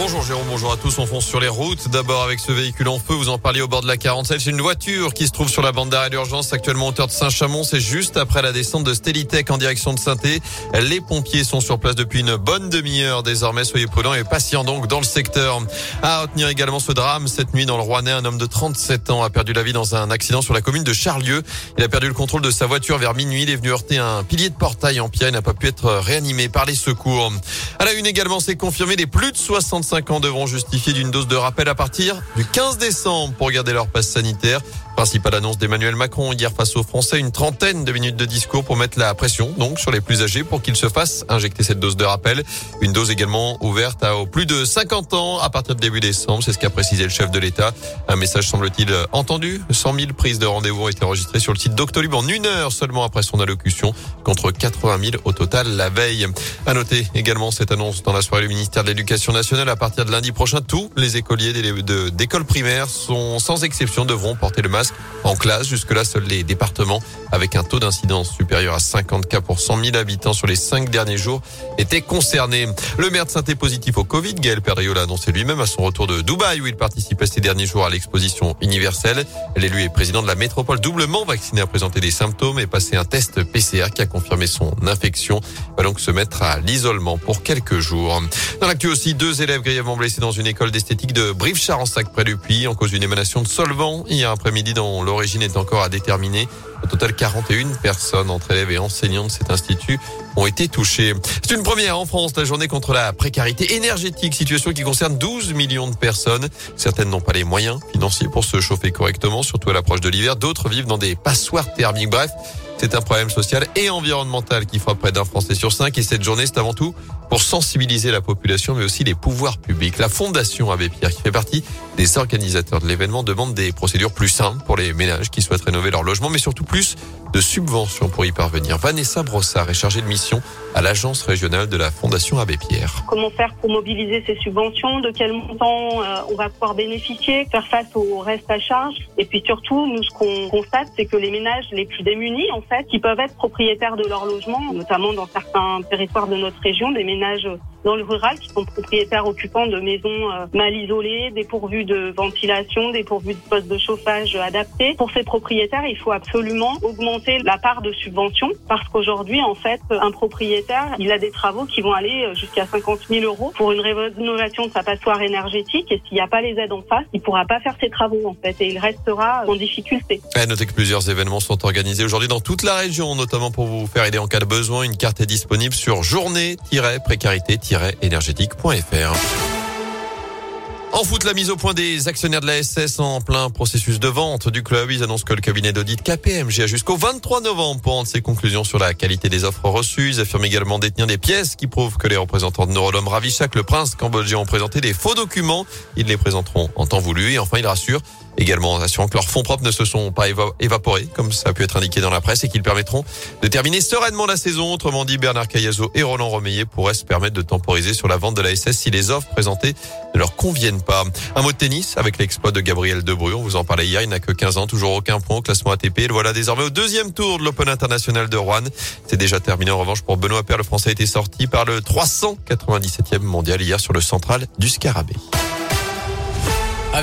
Bonjour Jérôme, bonjour à tous. On fonce sur les routes. D'abord avec ce véhicule en feu, vous en parliez au bord de la 47. C'est une voiture qui se trouve sur la bande d'arrêt d'urgence actuellement en hauteur de Saint-Chamond. C'est juste après la descente de Stelitech en direction de saint Les pompiers sont sur place depuis une bonne demi-heure. Désormais, soyez prudents et patients donc dans le secteur. À retenir également ce drame cette nuit dans le Rouennais. Un homme de 37 ans a perdu la vie dans un accident sur la commune de Charlieu. Il a perdu le contrôle de sa voiture vers minuit. Il est venu heurter un pilier de portail en pierre. Il n'a pas pu être réanimé par les secours. À la une également, c'est confirmé. Les plus de 65 ans devront justifier d'une dose de rappel à partir du 15 décembre pour garder leur passe sanitaire. Principale annonce d'Emmanuel Macron hier face aux Français, une trentaine de minutes de discours pour mettre la pression donc sur les plus âgés pour qu'ils se fassent injecter cette dose de rappel. Une dose également ouverte à plus de 50 ans à partir de début décembre, c'est ce qu'a précisé le chef de l'État. Un message semble-t-il entendu. 100 000 prises de rendez-vous ont été enregistrées sur le site Doctolib en une heure seulement après son allocution contre 80 000 au total la veille. À noter également cette annonce dans la soirée du ministère de l'Éducation nationale à partir de lundi prochain, tous les écoliers d'écoles primaires sont sans exception devront porter le masque en classe. Jusque-là, seuls les départements avec un taux d'incidence supérieur à 50 cas pour 100 000 habitants sur les cinq derniers jours étaient concernés. Le maire de saint positif au Covid. Gaël Perdriot l'a annoncé lui-même à son retour de Dubaï où il participait ces derniers jours à l'exposition universelle. L'élu est président de la métropole doublement vacciné a présenté des symptômes et passé un test PCR qui a confirmé son infection. Il va donc se mettre à l'isolement pour quelques jours. Dans l'actu aussi, deux élèves grièvement blessés dans une école d'esthétique de Brive-Charensac près du Puy en cause d'une émanation de solvant hier après-midi dont l'origine est encore à déterminer. Total, 41 personnes entre élèves et enseignants de cet institut ont été touchées. C'est une première en France, la journée contre la précarité énergétique, situation qui concerne 12 millions de personnes. Certaines n'ont pas les moyens financiers pour se chauffer correctement, surtout à l'approche de l'hiver. D'autres vivent dans des passoires thermiques. Bref, c'est un problème social et environnemental qui frappe près d'un Français sur cinq. Et cette journée, c'est avant tout pour sensibiliser la population, mais aussi les pouvoirs publics. La Fondation Abbé Pierre, qui fait partie des organisateurs de l'événement, demande des procédures plus simples pour les ménages qui souhaitent rénover leur logement, mais surtout plus de subventions pour y parvenir. Vanessa Brossard est chargée de mission à l'agence régionale de la Fondation Abbé Pierre. Comment faire pour mobiliser ces subventions? De quel montant euh, on va pouvoir bénéficier? Faire face au reste à charge? Et puis surtout, nous, ce qu'on constate, c'est que les ménages les plus démunis, en fait, qui peuvent être propriétaires de leur logement, notamment dans certains territoires de notre région, des ménages dans le rural qui sont propriétaires occupants de maisons euh, mal isolées, dépourvues de ventilation, dépourvues de postes de chauffage adaptés. Pour ces propriétaires, il faut absolument augmenter la part de subvention parce qu'aujourd'hui, en fait, un propriétaire, il a des travaux qui vont aller jusqu'à 50 000 euros pour une rénovation de sa passoire énergétique et s'il n'y a pas les aides en face, il pourra pas faire ses travaux en fait et il restera en difficulté. notez que plusieurs événements sont organisés aujourd'hui dans toute la région, notamment pour vous faire aider en cas de besoin. Une carte est disponible sur journée-précarité énergétique.fr. En foot, la mise au point des actionnaires de la SS en plein processus de vente du club. Ils annoncent que le cabinet d'audit KPMG a jusqu'au 23 novembre pour rendre ses conclusions sur la qualité des offres reçues. Ils affirment également détenir des pièces qui prouvent que les représentants de Neurodome Ravichak, le prince cambodgien, ont présenté des faux documents. Ils les présenteront en temps voulu. Et enfin, ils rassurent Également assurant que leurs fonds propres ne se sont pas évaporés, comme ça a pu être indiqué dans la presse, et qu'ils permettront de terminer sereinement la saison. Autrement dit, Bernard Cayazo et Roland Romeillet pourraient se permettre de temporiser sur la vente de la SS si les offres présentées ne leur conviennent pas. Un mot de tennis avec l'exploit de Gabriel Debrue. On vous en parlait hier. Il n'a que 15 ans, toujours aucun point au classement ATP. Le voilà désormais au deuxième tour de l'Open International de Rouen. C'est déjà terminé. En revanche, pour Benoît Paire, le Français a été sorti par le 397e mondial hier sur le central du Scarabée.